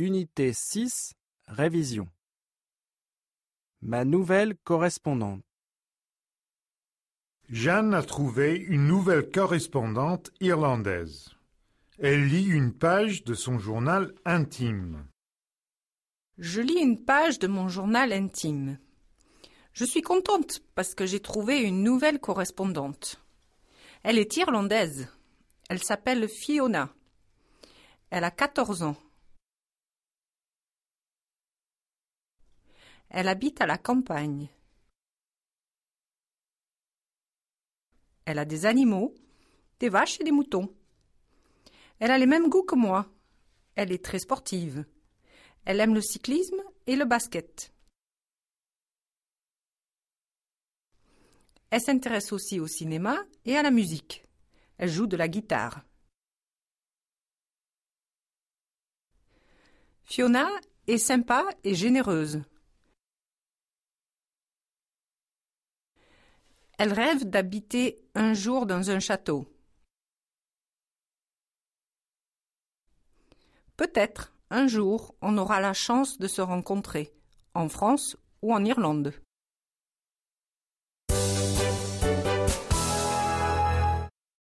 Unité 6, révision. Ma nouvelle correspondante. Jeanne a trouvé une nouvelle correspondante irlandaise. Elle lit une page de son journal intime. Je lis une page de mon journal intime. Je suis contente parce que j'ai trouvé une nouvelle correspondante. Elle est irlandaise. Elle s'appelle Fiona. Elle a 14 ans. Elle habite à la campagne. Elle a des animaux, des vaches et des moutons. Elle a les mêmes goûts que moi. Elle est très sportive. Elle aime le cyclisme et le basket. Elle s'intéresse aussi au cinéma et à la musique. Elle joue de la guitare. Fiona est sympa et généreuse. Elle rêve d'habiter un jour dans un château. Peut-être un jour on aura la chance de se rencontrer, en France ou en Irlande.